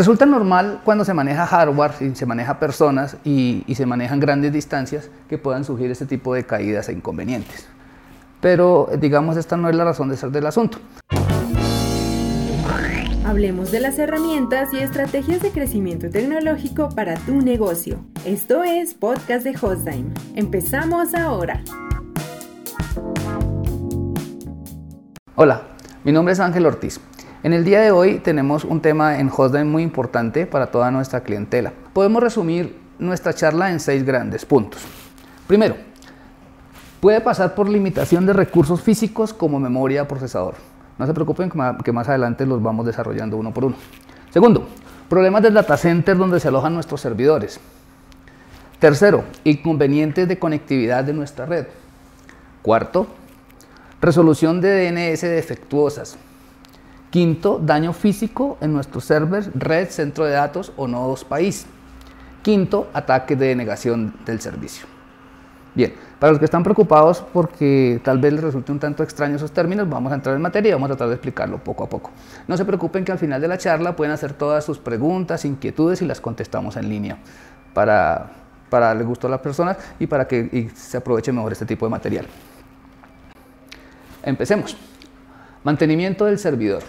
Resulta normal cuando se maneja hardware, y se maneja personas y, y se manejan grandes distancias que puedan surgir este tipo de caídas e inconvenientes. Pero digamos, esta no es la razón de ser del asunto. Hablemos de las herramientas y estrategias de crecimiento tecnológico para tu negocio. Esto es Podcast de Hostime. Empezamos ahora. Hola, mi nombre es Ángel Ortiz. En el día de hoy tenemos un tema en Hostime muy importante para toda nuestra clientela. Podemos resumir nuestra charla en seis grandes puntos. Primero, puede pasar por limitación de recursos físicos como memoria, procesador. No se preocupen que más adelante los vamos desarrollando uno por uno. Segundo, problemas del data center donde se alojan nuestros servidores. Tercero, inconvenientes de conectividad de nuestra red. Cuarto, resolución de DNS defectuosas. Quinto, daño físico en nuestros servers, red, centro de datos o nodos país. Quinto, ataque de denegación del servicio. Bien, para los que están preocupados porque tal vez les resulte un tanto extraño esos términos, vamos a entrar en materia y vamos a tratar de explicarlo poco a poco. No se preocupen que al final de la charla pueden hacer todas sus preguntas, inquietudes y las contestamos en línea para, para darle gusto a las personas y para que se aproveche mejor este tipo de material. Empecemos. Mantenimiento del servidor.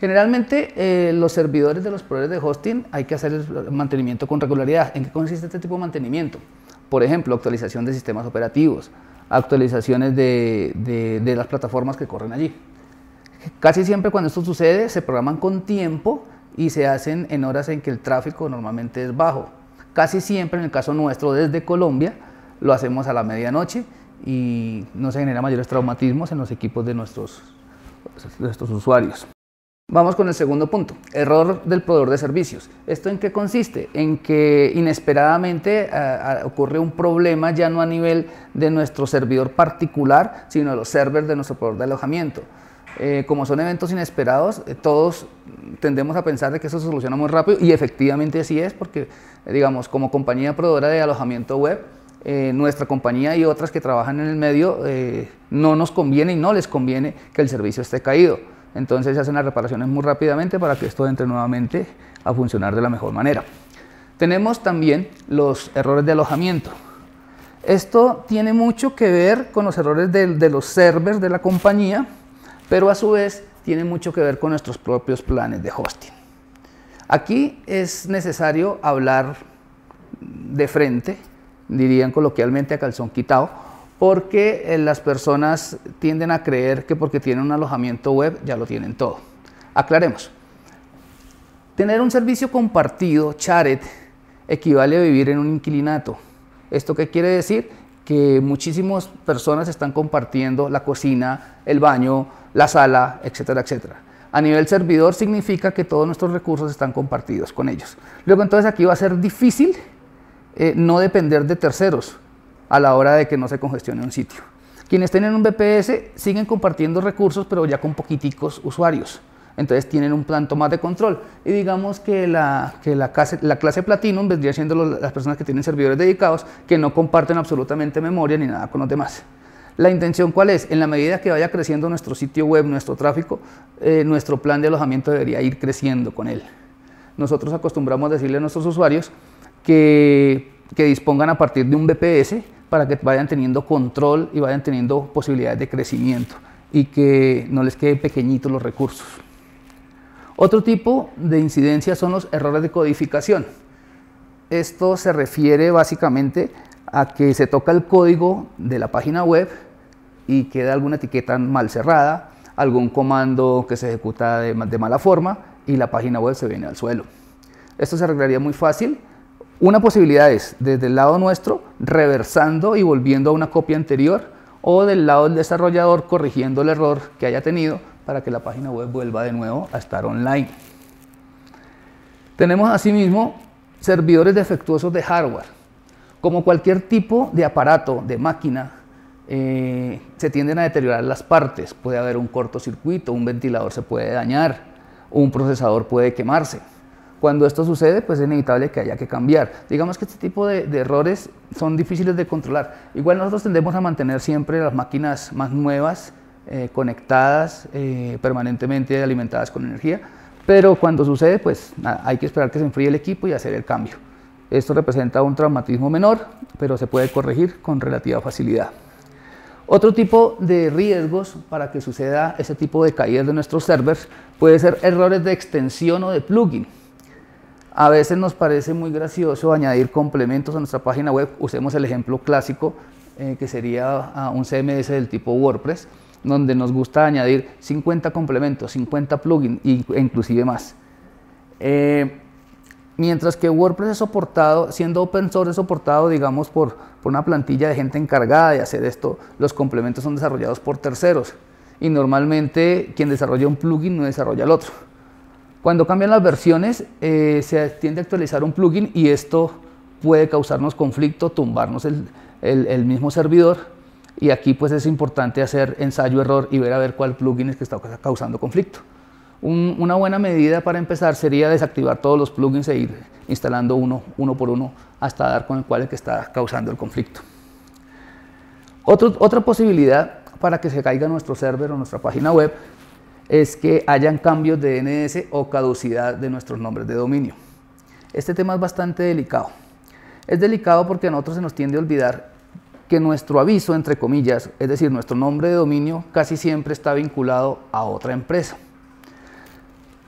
Generalmente eh, los servidores de los proveedores de hosting hay que hacer el mantenimiento con regularidad. ¿En qué consiste este tipo de mantenimiento? Por ejemplo, actualización de sistemas operativos, actualizaciones de, de las plataformas que corren allí. Casi siempre cuando esto sucede se programan con tiempo y se hacen en horas en que el tráfico normalmente es bajo. Casi siempre en el caso nuestro desde Colombia lo hacemos a la medianoche y no se genera mayores traumatismos en los equipos de nuestros, de nuestros usuarios. Vamos con el segundo punto, error del proveedor de servicios. ¿Esto en qué consiste? En que inesperadamente uh, ocurre un problema ya no a nivel de nuestro servidor particular, sino de los servers de nuestro proveedor de alojamiento. Eh, como son eventos inesperados, eh, todos tendemos a pensar de que eso se soluciona muy rápido y efectivamente así es porque, digamos, como compañía proveedora de alojamiento web, eh, nuestra compañía y otras que trabajan en el medio no nos conviene y no les conviene que el servicio esté caído. Entonces se hacen las reparaciones muy rápidamente para que esto entre nuevamente a funcionar de la mejor manera. Tenemos también los errores de alojamiento. Esto tiene mucho que ver con los errores de, los servers de la compañía, pero a su vez tiene mucho que ver con nuestros propios planes de hosting. Aquí es necesario hablar de frente, dirían coloquialmente a calzón quitado, porque eh, las personas tienden a creer que porque tienen un alojamiento web ya lo tienen todo. Aclaremos. Tener un servicio compartido, Charet, equivale a vivir en un inquilinato. ¿Esto qué quiere decir? Que muchísimas personas están compartiendo la cocina, el baño, la sala, etcétera, etcétera. A nivel servidor significa que todos nuestros recursos están compartidos con ellos. Luego entonces aquí va a ser difícil eh, no depender de terceros a la hora de que no se congestione un sitio. Quienes tienen un VPS siguen compartiendo recursos, pero ya con poquiticos usuarios. Entonces tienen un tanto más de control. Y digamos que la, que la, clase, la clase Platinum vendría siendo las personas que tienen servidores dedicados, que no comparten absolutamente memoria ni nada con los demás. La intención cuál es? En la medida que vaya creciendo nuestro sitio web, nuestro tráfico, eh, nuestro plan de alojamiento debería ir creciendo con él. Nosotros acostumbramos decirle a nuestros usuarios que, que dispongan a partir de un VPS para que vayan teniendo control y vayan teniendo posibilidades de crecimiento y que no les queden pequeñitos los recursos. Otro tipo de incidencia son los errores de codificación. Esto se refiere básicamente a que se toca el código de la página web y queda alguna etiqueta mal cerrada, algún comando que se ejecuta de, de mala forma y la página web se viene al suelo. Esto se arreglaría muy fácil una posibilidad es, desde el lado nuestro, reversando y volviendo a una copia anterior, o del lado del desarrollador, corrigiendo el error que haya tenido para que la página web vuelva de nuevo a estar online. Tenemos asimismo servidores defectuosos de hardware. Como cualquier tipo de aparato, de máquina, eh, se tienden a deteriorar las partes. Puede haber un cortocircuito, un ventilador se puede dañar, un procesador puede quemarse. Cuando esto sucede, pues es inevitable que haya que cambiar. Digamos que este tipo de, errores son difíciles de controlar. Igual nosotros tendemos a mantener siempre las máquinas más nuevas, eh, conectadas, eh, permanentemente alimentadas con energía, Pero cuando sucede, pues hay que esperar que se enfríe el equipo y hacer el cambio. Esto representa un traumatismo menor, pero se puede corregir con relativa facilidad. Otro tipo de riesgos para que suceda ese tipo de caídas de nuestros servers puede ser errores de extensión o de plugin. A veces nos parece muy gracioso añadir complementos a nuestra página web. Usemos el ejemplo clásico eh, que sería ah, un CMS del tipo WordPress, donde nos gusta añadir 50 complementos, 50 plugins e inclusive más. Eh, mientras que WordPress es soportado, siendo open source, es soportado, digamos, por, por una plantilla de gente encargada de hacer esto, los complementos son desarrollados por terceros y normalmente quien desarrolla un plugin no desarrolla el otro. Cuando cambian las versiones, eh, se tiende a actualizar un plugin y esto puede causarnos conflicto, tumbarnos el, mismo servidor y aquí pues es importante hacer ensayo-error y ver a ver cuál plugin es que está causando conflicto. una buena medida para empezar sería desactivar todos los plugins e ir instalando uno, uno por uno hasta dar con el cual es que está causando el conflicto. otra posibilidad para que se caiga nuestro server o nuestra página web es que hayan cambios de DNS o caducidad de nuestros nombres de dominio. Este tema es bastante delicado. Es delicado porque a nosotros se nos tiende a olvidar que nuestro aviso, entre comillas, es decir, nuestro nombre de dominio, casi siempre está vinculado a otra empresa.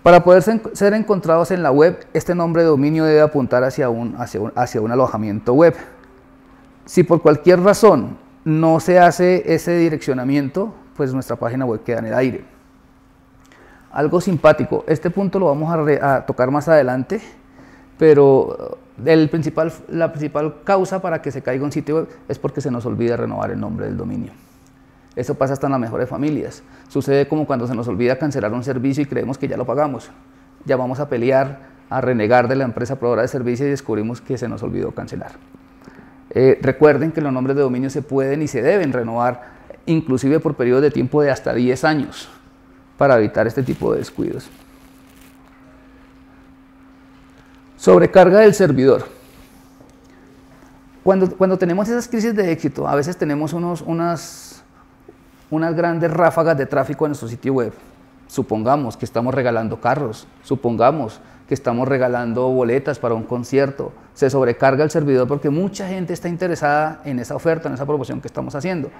Para poder ser encontrados en la web, este nombre de dominio debe apuntar hacia un, hacia un, hacia un alojamiento web. Si por cualquier razón no se hace ese direccionamiento, pues nuestra página web queda en el aire. Algo simpático, este punto lo vamos a, tocar más adelante, pero el principal, la principal causa para que se caiga un sitio web es porque se nos olvida renovar el nombre del dominio. Eso pasa hasta en las mejores familias. Sucede como cuando se nos olvida cancelar un servicio y creemos que ya lo pagamos. Ya vamos a pelear, a renegar de la empresa proveedora de servicio y descubrimos que se nos olvidó cancelar. Eh, recuerden que los nombres de dominio se pueden y se deben renovar, inclusive por periodos de tiempo de hasta 10 años, para evitar este tipo de descuidos. Sobrecarga del servidor. Cuando, cuando tenemos esas crisis de éxito, a veces tenemos unos, unas, unas grandes ráfagas de tráfico en nuestro sitio web. Supongamos que estamos regalando carros, supongamos que estamos regalando boletas para un concierto. Se sobrecarga el servidor porque mucha gente está interesada en esa oferta, en esa promoción que estamos haciendo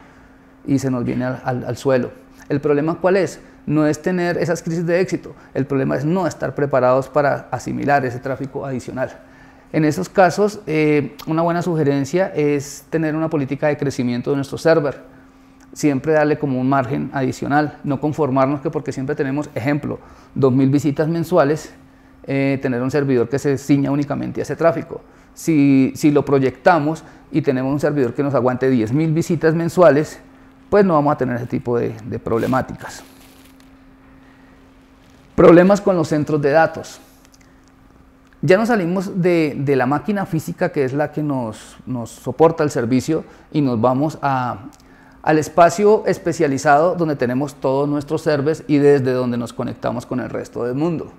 y se nos viene al, al suelo. ¿El problema cuál es? no es tener esas crisis de éxito, el problema es no estar preparados para asimilar ese tráfico adicional. En esos casos, eh, una buena sugerencia es tener una política de crecimiento de nuestro server, siempre darle como un margen adicional, no conformarnos que porque siempre tenemos, ejemplo, 2.000 visitas mensuales, eh, tener un servidor que se ciña únicamente a ese tráfico. Si, lo proyectamos y tenemos un servidor que nos aguante 10.000 visitas mensuales, pues no vamos a tener ese tipo de problemáticas. Problemas con los centros de datos. Ya nos salimos de, la máquina física que es la que nos, soporta el servicio y nos vamos al espacio especializado donde tenemos todos nuestros servers y desde donde nos conectamos con el resto del mundo.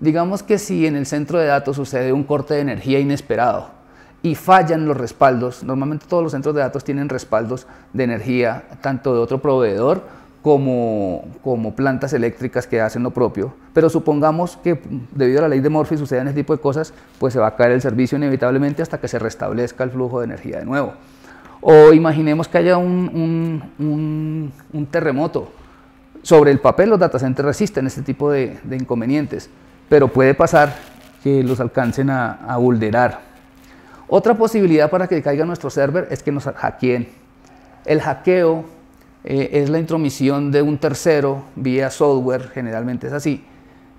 Digamos que si en el centro de datos sucede un corte de energía inesperado y fallan los respaldos, normalmente todos los centros de datos tienen respaldos de energía, tanto de otro proveedor como, como plantas eléctricas que hacen lo propio, pero supongamos que debido a la ley de Murphy sucedan ese tipo de cosas, pues se va a caer el servicio inevitablemente hasta que se restablezca el flujo de energía de nuevo. O imaginemos que haya un, un, terremoto. Sobre el papel los data centers resisten este tipo de, de inconvenientes, pero puede pasar que los alcancen a, a vulnerar. Otra posibilidad para que caiga nuestro server es que nos hackeen. El hackeo eh, es la intromisión de un tercero vía software, generalmente es así,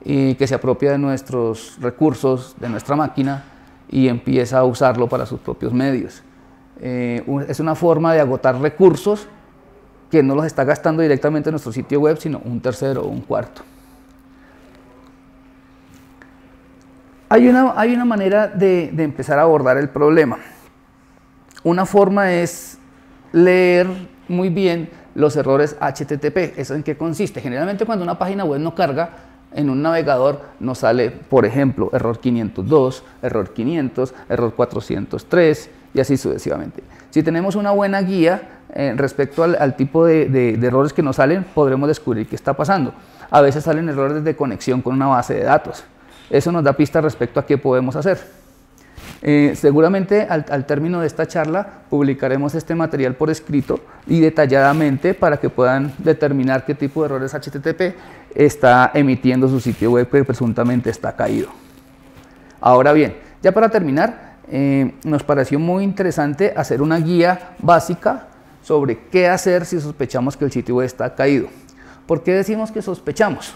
y que se apropia de nuestros recursos, de nuestra máquina, y empieza a usarlo para sus propios medios. Eh, es una forma de agotar recursos que no los está gastando directamente en nuestro sitio web, sino un tercero o un cuarto. Hay una, hay una manera de, de empezar a abordar el problema. Una forma es leer muy bien los errores HTTP. ¿Eso en qué consiste? Generalmente cuando una página web no carga, en un navegador nos sale, por ejemplo, error 502, error 500, error 403 y así sucesivamente. Si tenemos una buena guía eh, respecto al, tipo de, errores que nos salen, podremos descubrir qué está pasando. a veces salen errores de conexión con una base de datos. Eso nos da pista respecto a qué podemos hacer. Eh, seguramente al, al, término de esta charla publicaremos este material por escrito y detalladamente para que puedan determinar qué tipo de errores HTTP está emitiendo su sitio web que presuntamente está caído. Ahora bien, ya para terminar, eh, nos pareció muy interesante hacer una guía básica sobre qué hacer si sospechamos que el sitio web está caído. ¿Por qué decimos que sospechamos?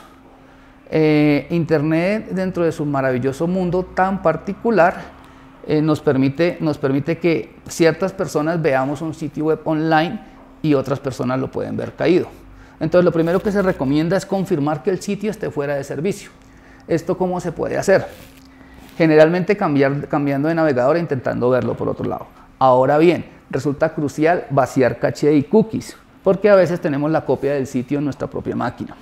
Eh, Internet, dentro de su maravilloso mundo tan particular, eh, nos, permite, nos permite que ciertas personas veamos un sitio web online y otras personas lo pueden ver caído. Entonces, lo primero que se recomienda es confirmar que el sitio esté fuera de servicio. ¿Esto cómo se puede hacer? Generalmente cambiando de navegador e intentando verlo por otro lado. Ahora bien, resulta crucial vaciar caché y cookies, porque a veces tenemos la copia del sitio en nuestra propia máquina.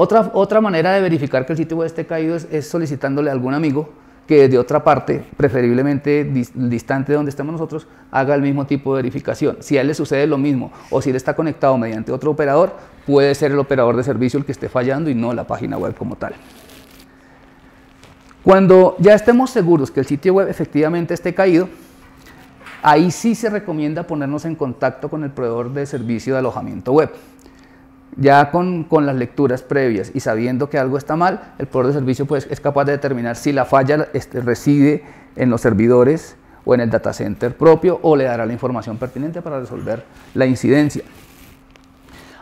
Otra, otra manera de verificar que el sitio web esté caído es, es solicitándole a algún amigo que desde otra parte, preferiblemente distante de donde estemos nosotros, haga el mismo tipo de verificación. Si a él le sucede lo mismo o si él está conectado mediante otro operador, puede ser el operador de servicio el que esté fallando y no la página web como tal. Cuando ya estemos seguros que el sitio web efectivamente esté caído, ahí sí se recomienda ponernos en contacto con el proveedor de servicio de alojamiento web. Ya con, las lecturas previas y sabiendo que algo está mal, el proveedor de servicio pues, es capaz de determinar si la falla este, reside en los servidores o en el data center propio o le dará la información pertinente para resolver la incidencia.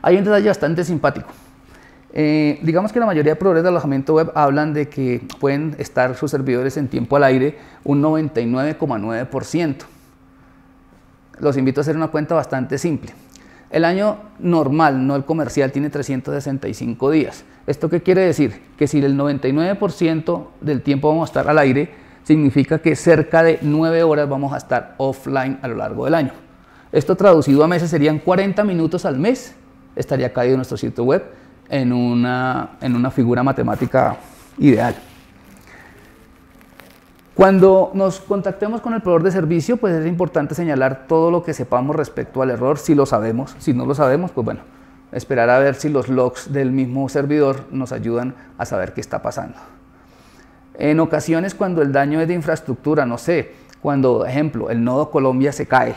Hay un detalle bastante simpático. Eh, digamos que la mayoría de proveedores de alojamiento web hablan de que pueden estar sus servidores en tiempo al aire un 99,9%. Los invito a hacer una cuenta bastante simple. El año normal, no el comercial, tiene 365 días. ¿Esto qué quiere decir? Que si el 99% del tiempo vamos a estar al aire, significa que cerca de 9 horas vamos a estar offline a lo largo del año. Esto traducido a meses serían 40 minutos al mes, estaría caído nuestro sitio web en una, en una figura matemática ideal. Cuando nos contactemos con el proveedor de servicio, pues es importante señalar todo lo que sepamos respecto al error, si lo sabemos. Si no lo sabemos, pues bueno, esperar a ver si los logs del mismo servidor nos ayudan a saber qué está pasando. En ocasiones cuando el daño es de infraestructura, no sé, cuando, ejemplo, el nodo Colombia se cae,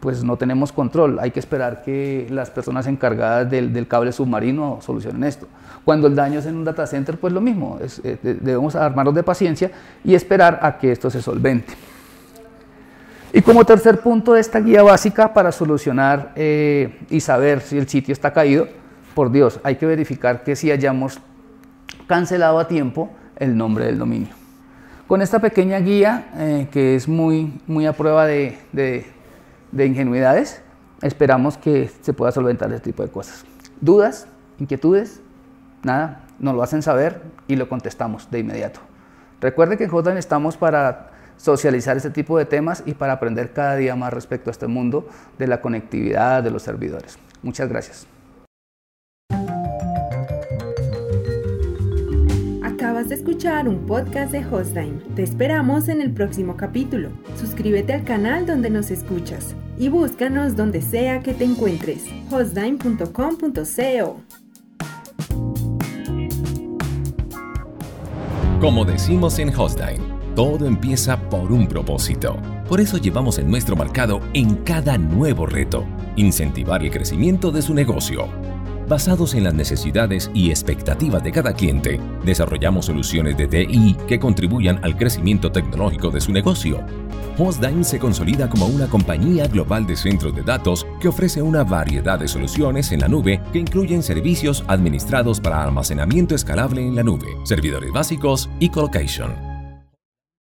pues no tenemos control. Hay que esperar que las personas encargadas del, cable submarino solucionen esto. Cuando el daño es en un data center, pues lo mismo. Eh, debemos armarnos de paciencia y esperar a que esto se solvente. Y como tercer punto de esta guía básica para solucionar eh, y saber si el sitio está caído, por Dios, hay que verificar que si hayamos cancelado a tiempo el nombre del dominio. Con esta pequeña guía, eh, que es muy, muy a prueba de, de ingenuidades, esperamos que se pueda solventar este tipo de cosas. ¿Dudas? ¿Inquietudes? Nada, nos lo hacen saber y lo contestamos de inmediato. Recuerde que en Hotline estamos para socializar este tipo de temas y para aprender cada día más respecto a este mundo de la conectividad de los servidores. Muchas gracias. Acabas de escuchar un podcast de Hostime. Te esperamos en el próximo capítulo. Suscríbete al canal donde nos escuchas y búscanos donde sea que te encuentres. hostime.com.co Como decimos en Hostime, todo empieza por un propósito. Por eso llevamos en nuestro mercado en cada nuevo reto, incentivar el crecimiento de su negocio Basados en las necesidades y expectativas de cada cliente, desarrollamos soluciones de TI que contribuyan al crecimiento tecnológico de su negocio. Hostdime se consolida como una compañía global de centros de datos que ofrece una variedad de soluciones en la nube que incluyen servicios administrados para almacenamiento escalable en la nube, servidores básicos y colocation